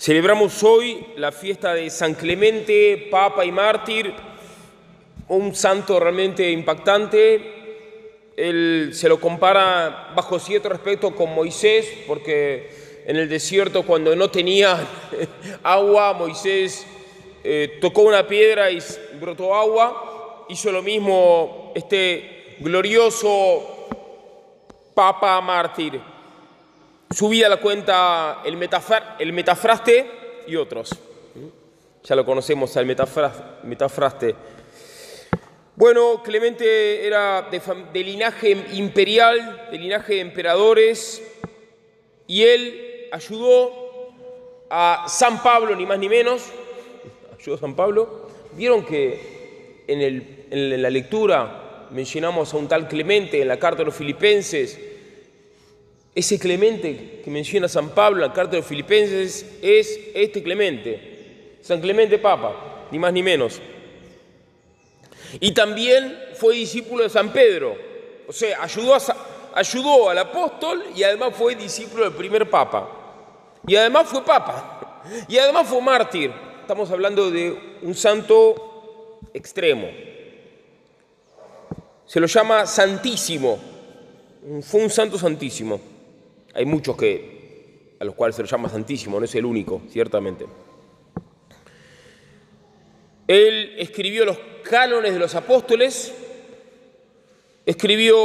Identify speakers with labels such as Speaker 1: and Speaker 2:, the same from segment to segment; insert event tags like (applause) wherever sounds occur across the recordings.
Speaker 1: Celebramos hoy la fiesta de San Clemente, Papa y Mártir, un santo realmente impactante. Él se lo compara bajo cierto respeto con Moisés, porque en el desierto cuando no tenía (laughs) agua, Moisés eh, tocó una piedra y brotó agua. Hizo lo mismo este glorioso Papa Mártir. Su vida la cuenta el, el metafraste y otros. Ya lo conocemos al metafraste. Bueno, Clemente era de, linaje imperial, de linaje de emperadores, y él ayudó a San Pablo, ni más ni menos, (laughs) ayudó a San Pablo. Vieron que en, en la lectura mencionamos a un tal Clemente en la carta de los filipenses, ese Clemente que menciona San Pablo en la carta de los Filipenses es este Clemente, San Clemente Papa, ni más ni menos. Y también fue discípulo de San Pedro, o sea, ayudó, ayudó al apóstol y además fue discípulo del primer Papa. Y además fue Papa, y además fue mártir. Estamos hablando de un santo extremo. Se lo llama Santísimo, fue un santo santísimo. Hay muchos que, a los cuales se lo llama santísimo, no es el único, ciertamente. Él escribió los cánones de los apóstoles, escribió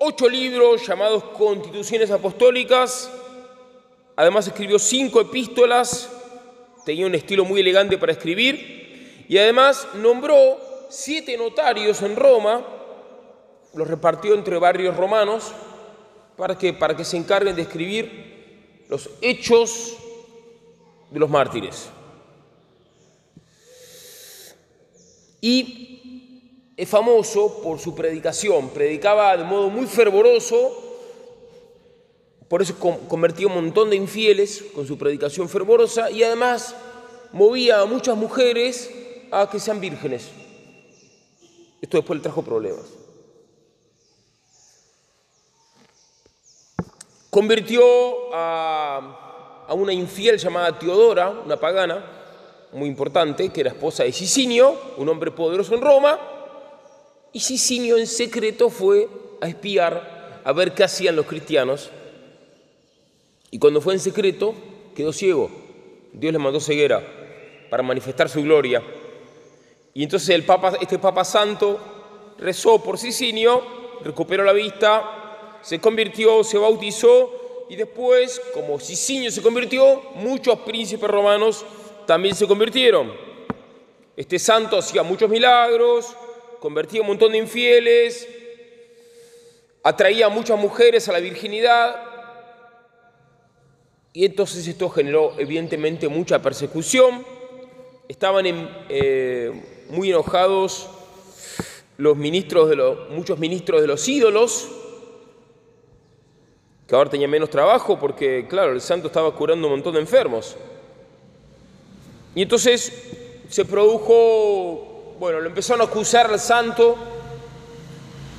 Speaker 1: ocho libros llamados Constituciones Apostólicas, además escribió cinco epístolas, tenía un estilo muy elegante para escribir, y además nombró siete notarios en Roma, los repartió entre barrios romanos, para que, para que se encarguen de escribir los hechos de los mártires. Y es famoso por su predicación, predicaba de modo muy fervoroso, por eso convertía un montón de infieles con su predicación fervorosa y además movía a muchas mujeres a que sean vírgenes. Esto después le trajo problemas. Convirtió a, una infiel llamada Teodora, una pagana muy importante, que era esposa de Sicinio, un hombre poderoso en Roma, y Sicinio en secreto fue a espiar a ver qué hacían los cristianos. Y cuando fue en secreto, quedó ciego. Dios le mandó ceguera para manifestar su gloria. Y entonces este Papa Santo rezó por Sicinio, recuperó la vista se convirtió, se bautizó y después, como Sicinio se convirtió, muchos príncipes romanos también se convirtieron. Este santo hacía muchos milagros, convertía un montón de infieles, atraía a muchas mujeres a la virginidad y entonces esto generó evidentemente mucha persecución. Estaban eh, muy enojados los ministros de los, muchos ministros de los ídolos que ahora tenía menos trabajo porque, claro, el santo estaba curando un montón de enfermos. Y entonces se produjo, bueno, lo empezaron a acusar al santo.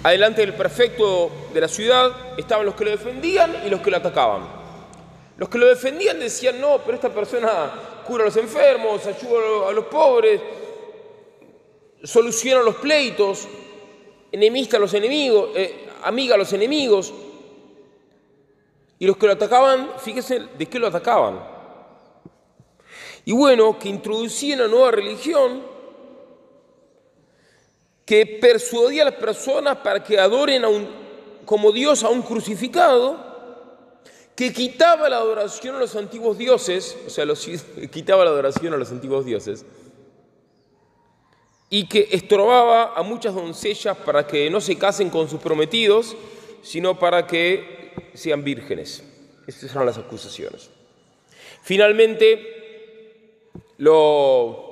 Speaker 1: Adelante del prefecto de la ciudad estaban los que lo defendían y los que lo atacaban. Los que lo defendían decían, no, pero esta persona cura a los enfermos, ayuda a los pobres, soluciona los pleitos, enemista a los enemigos, eh, amiga a los enemigos. Y los que lo atacaban, fíjense de qué lo atacaban. Y bueno, que introducían una nueva religión que persuadía a las personas para que adoren a un, como Dios a un crucificado, que quitaba la adoración a los antiguos dioses, o sea, (laughs) quitaba la adoración a los antiguos dioses, y que estorbaba a muchas doncellas para que no se casen con sus prometidos, sino para que sean vírgenes. Estas eran las acusaciones. Finalmente, lo,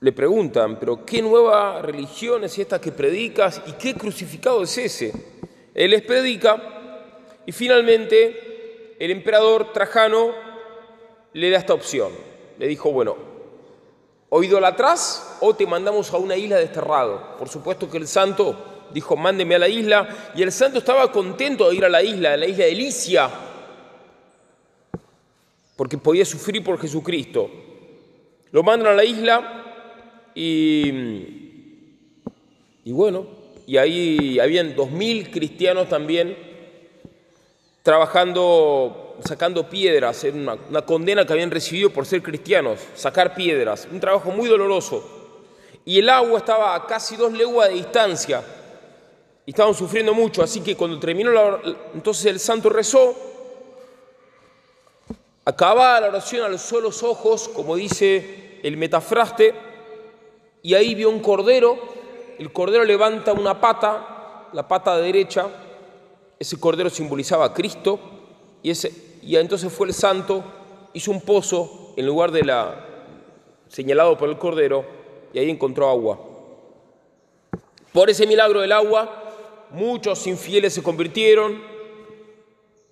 Speaker 1: le preguntan, pero ¿qué nueva religión es esta que predicas y qué crucificado es ese? Él les predica y finalmente el emperador Trajano le da esta opción. Le dijo, bueno, o idolatras o te mandamos a una isla desterrado. Por supuesto que el santo dijo, mándeme a la isla, y el santo estaba contento de ir a la isla, a la isla de Licia, porque podía sufrir por Jesucristo. Lo mandan a la isla y, y bueno, y ahí habían dos mil cristianos también trabajando, sacando piedras, en una, una condena que habían recibido por ser cristianos, sacar piedras, un trabajo muy doloroso. Y el agua estaba a casi dos leguas de distancia y estaban sufriendo mucho, así que cuando terminó la, entonces el santo rezó, acababa la oración, alzó los ojos, como dice el metafraste, y ahí vio un cordero, el cordero levanta una pata, la pata derecha, ese cordero simbolizaba a Cristo, y, ese, y entonces fue el santo, hizo un pozo en lugar de la señalado por el cordero, y ahí encontró agua. Por ese milagro del agua, muchos infieles se convirtieron,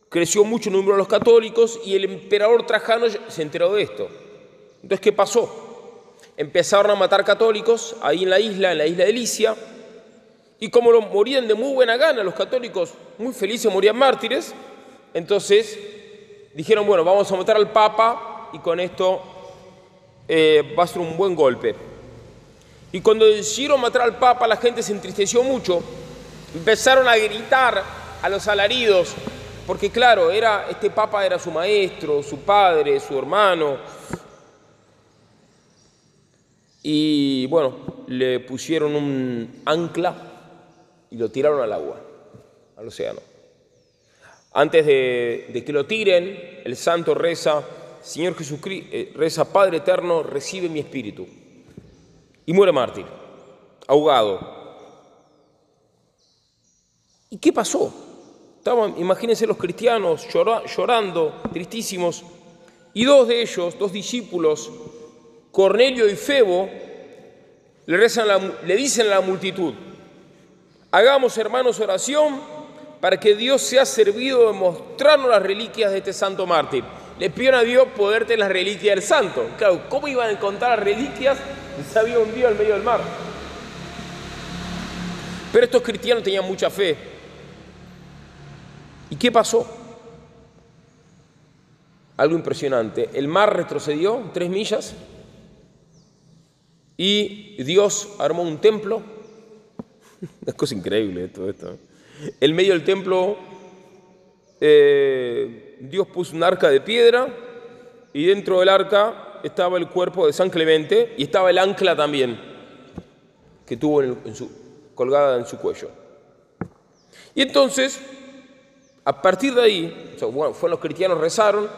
Speaker 1: creció mucho el número de los católicos y el emperador Trajano se enteró de esto. Entonces, ¿qué pasó? Empezaron a matar católicos ahí en la isla, en la isla de Licia, y como lo morían de muy buena gana los católicos, muy felices, morían mártires, entonces dijeron, bueno, vamos a matar al Papa y con esto eh, va a ser un buen golpe. Y cuando decidieron matar al Papa, la gente se entristeció mucho Empezaron a gritar a los alaridos, porque claro, era, este papa era su maestro, su padre, su hermano. Y bueno, le pusieron un ancla y lo tiraron al agua, al océano. Antes de, que lo tiren, el santo reza, Señor Jesucristo, eh, reza, Padre eterno, recibe mi espíritu. Y muere mártir, ahogado. ¿Y qué pasó? Imagínense los cristianos llorando, tristísimos, y dos de ellos, dos discípulos, Cornelio y Febo, le, le dicen a la multitud, hagamos hermanos oración para que Dios sea servido de mostrarnos las reliquias de este santo mártir. Le pidieron a Dios poder tener las reliquias del santo. Claro, ¿cómo iban a encontrar las reliquias si se había hundido en medio del mar? Pero estos cristianos tenían mucha fe ¿Y qué pasó? Algo impresionante. El mar retrocedió tres millas y Dios armó un templo. (laughs) Una cosa increíble todo esto. En medio del templo eh, Dios puso un arca de piedra y dentro del arca estaba el cuerpo de San Clemente y estaba el ancla también que tuvo en su, colgada en su cuello. Y entonces a partir de ahí, bueno, fueron los cristianos, rezaron,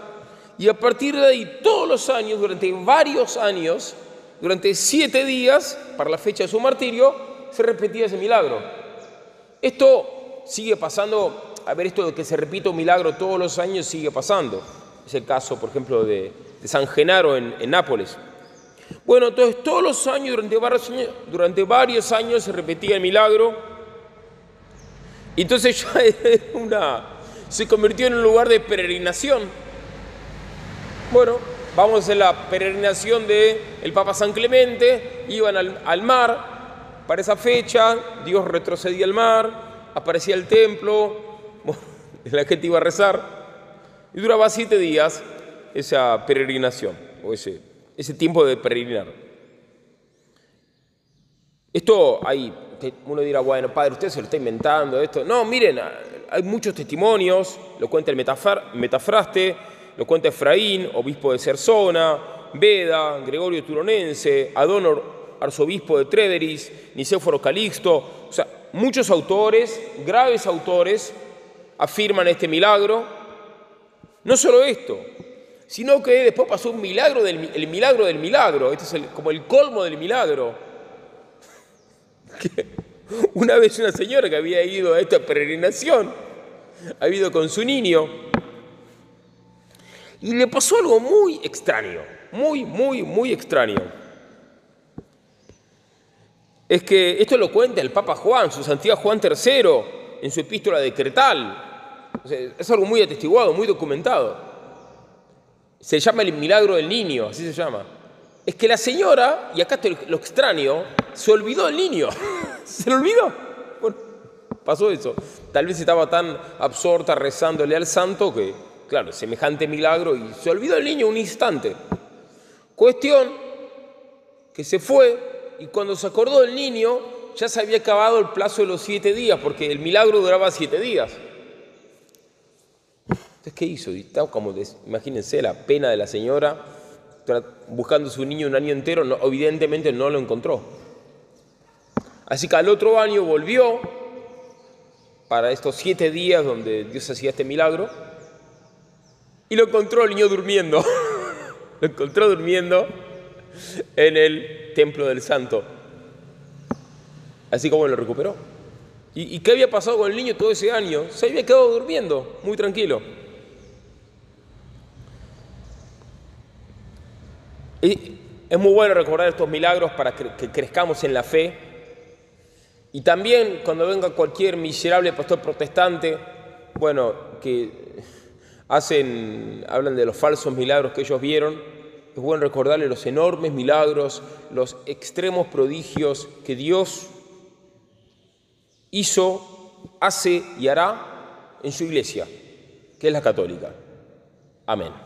Speaker 1: y a partir de ahí, todos los años, durante varios años, durante siete días, para la fecha de su martirio, se repetía ese milagro. Esto sigue pasando, a ver, esto de que se repita un milagro todos los años sigue pasando. Es el caso, por ejemplo, de, San Genaro en, Nápoles. Bueno, entonces todos los años durante, varios años, durante varios años se repetía el milagro. Entonces (laughs) ya era una, se convirtió en un lugar de peregrinación. Bueno, vamos a la peregrinación del el Papa San Clemente, iban al, mar, para esa fecha Dios retrocedía al mar, aparecía el templo, (laughs) la gente iba a rezar, y duraba siete días esa peregrinación, o ese, ese tiempo de peregrinar. Esto hay, uno dirá, bueno, padre, usted se lo está inventando esto. No, miren, hay muchos testimonios, lo cuenta el Metafraste, lo cuenta Efraín, obispo de Cersona, Beda, Gregorio Turonense, Adonor, arzobispo de Trederis, Nicéforo Calixto, o sea, muchos autores, graves autores, afirman este milagro. No solo esto, sino que después pasó un milagro del el milagro del milagro, este es como el colmo del milagro. (laughs) (laughs) Una vez una señora que había ido a esta peregrinación, ha ido con su niño, y le pasó algo muy extraño, muy, muy, muy extraño. Es que esto lo cuenta el Papa Juan, su santidad Juan III, en su epístola decretal. es algo muy atestiguado, muy documentado. Se llama el milagro del niño, así se llama. Es que la señora, y acá lo extraño, se olvidó del niño. (laughs) (laughs) Se le olvidó. Bueno, pasó eso. Tal vez estaba tan absorta rezándole al santo que claro, semejante milagro y se olvidó el niño un instante. Cuestión que se fue y cuando se acordó del niño ya se había acabado el plazo de los siete días, porque el milagro duraba siete días. Entonces, ¿qué hizo? Estaba como, imagínense la pena de la señora buscando a su niño un año entero, evidentemente no lo encontró. Así que al otro año volvió para estos siete días donde Dios hacía este milagro y lo encontró el niño durmiendo. (laughs) lo encontró durmiendo en el templo del santo. Así como lo recuperó. ¿Y, qué había pasado con el niño todo ese año? Se había quedado durmiendo, muy tranquilo. Y es muy bueno recordar estos milagros para que crezcamos en la fe. Y también cuando venga cualquier miserable pastor protestante, bueno, que hacen, hablan de los falsos milagros que ellos vieron, es bueno recordarle los enormes milagros, los extremos prodigios que Dios hizo, hace y hará en su iglesia, que es la católica. Amén.